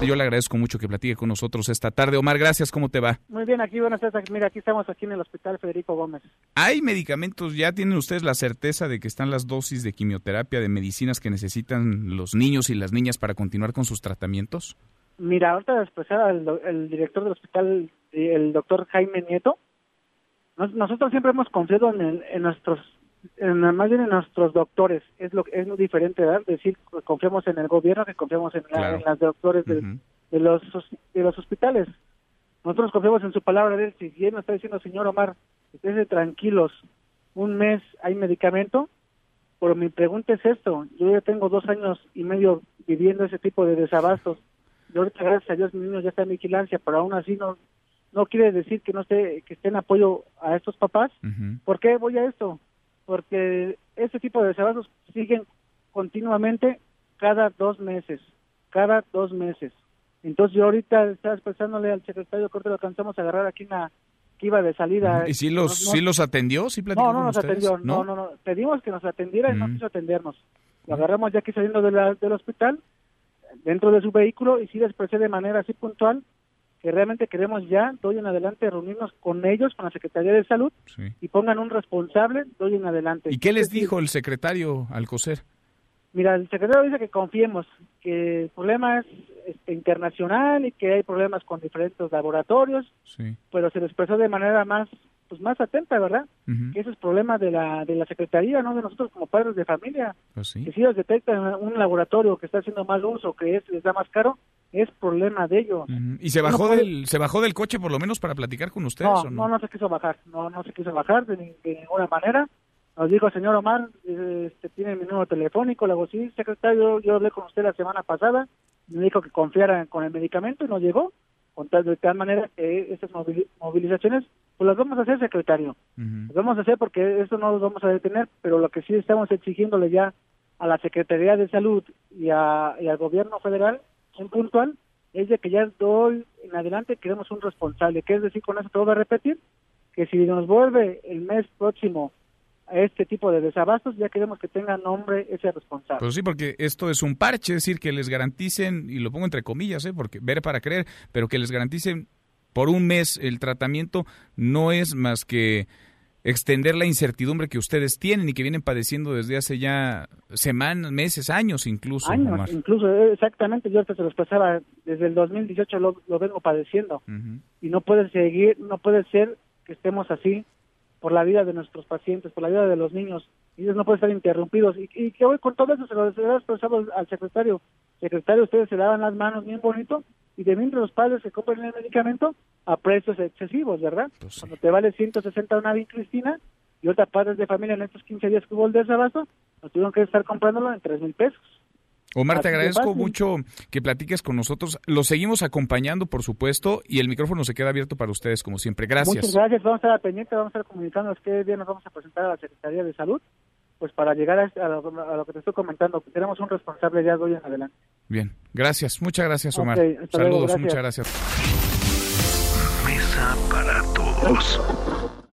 Yo le agradezco mucho que platique con nosotros esta tarde. Omar, gracias. ¿Cómo te va? Muy bien, aquí buenas tardes. Mira, aquí estamos aquí en el Hospital Federico Gómez. ¿Hay medicamentos? ¿Ya tienen ustedes la certeza de que están las dosis de quimioterapia, de medicinas que necesitan los niños y las niñas para continuar con sus tratamientos? Mira, ahorita expresaba el, el director del hospital, el doctor Jaime Nieto. nosotros siempre hemos confiado en, en nuestros más bien en nuestros doctores es lo es muy diferente ¿verdad? decir que confiamos en el gobierno que confiamos en, las doctores de, los de los hospitales. Nosotros confiamos en su palabra de él. Si bien nos está diciendo señor Omar esténse tranquilos un mes hay medicamento pero mi pregunta es esto yo ya tengo dos años y medio viviendo ese tipo de desabastos. Y ahorita gracias a Dios mi niño ya está en vigilancia pero aún así no no quiere decir que no esté que esté en apoyo a estos papás. ¿por qué voy a esto? Porque este tipo de desabastos siguen continuamente cada dos meses, cada dos meses. Entonces yo ahorita estaba expresándole al secretario Corte, lo alcanzamos a agarrar aquí una que iba de salida. ¿Y si los, si los atendió? ¿Sí no, no nos atendió, ¿No? no, no, Pedimos que nos atendiera y no quiso atendernos. Lo agarramos ya aquí saliendo de del hospital, dentro de su vehículo, y sí le expresé de manera así puntual que realmente queremos ya, doy en adelante, reunirnos con ellos, con la Secretaría de Salud, y pongan un responsable, doy en adelante. ¿Y qué les dijo el secretario Alcocer? Mira, el secretario dice que confiemos, que el problema es este, internacional y que hay problemas con diferentes laboratorios, pero se les expresó de manera más pues más atenta, ¿verdad? Que ese es problema de la de la secretaría, no de nosotros como padres de familia. Pues que si ellos detectan un laboratorio que está haciendo mal uso, que es les da más caro, es problema de ellos. ¿Y se bajó del se bajó del coche por lo menos para platicar con ustedes no, no? No, se quiso bajar, no, no se quiso bajar de, ninguna manera. Nos dijo, señor Omar, este, tiene mi número telefónico, le digo, sí, secretario, yo hablé con usted la semana pasada, me dijo que confiara con el medicamento y no llegó, con tal, de tal manera que estas movilizaciones, pues las vamos a hacer, secretario. Las vamos a hacer porque eso no lo vamos a detener, pero lo que sí estamos exigiéndole ya a la Secretaría de Salud y, a, y al gobierno federal un puntual es de que ya doy en adelante queremos un responsable, que es decir, con eso te voy a repetir, que si nos vuelve el mes próximo a este tipo de desabastos, ya queremos que tenga nombre ese responsable. Pues sí, porque esto es un parche, es decir, que les garanticen, y lo pongo entre comillas, ¿eh? porque ver para creer, pero que les garanticen por un mes el tratamiento no es más que extender la incertidumbre que ustedes tienen y que vienen padeciendo desde hace ya semanas, meses, años incluso. Años, incluso, eh, exactamente, yo se lo expresaba, desde el 2018 lo, lo vengo padeciendo y no puede seguir, no puede ser que estemos así por la vida de nuestros pacientes, por la vida de los niños, y ellos no pueden estar interrumpidos. Y, y que hoy con todo eso se lo, se lo expresado al secretario, secretario, ustedes se daban las manos bien bonito, y de mientras los padres se compran el medicamento a precios excesivos, ¿verdad? Pues Cuando te vale 160 una Cristina y otras padres de familia en estos 15 días que hubo el desabasto, nos tuvieron que estar comprándolo en 3 mil pesos. Omar, te agradezco mucho que platiques con nosotros. Lo seguimos acompañando, por supuesto, y el micrófono se queda abierto para ustedes, como siempre. Gracias. Muchas gracias. Vamos a estar pendientes, vamos a estar comunicando qué día nos vamos a presentar a la Secretaría de Salud, pues para llegar a, lo, que te estoy comentando. Tenemos un responsable ya de hoy en adelante. Bien, gracias. Muchas gracias, Omar. Saludos, muchas gracias. Mesa para todos.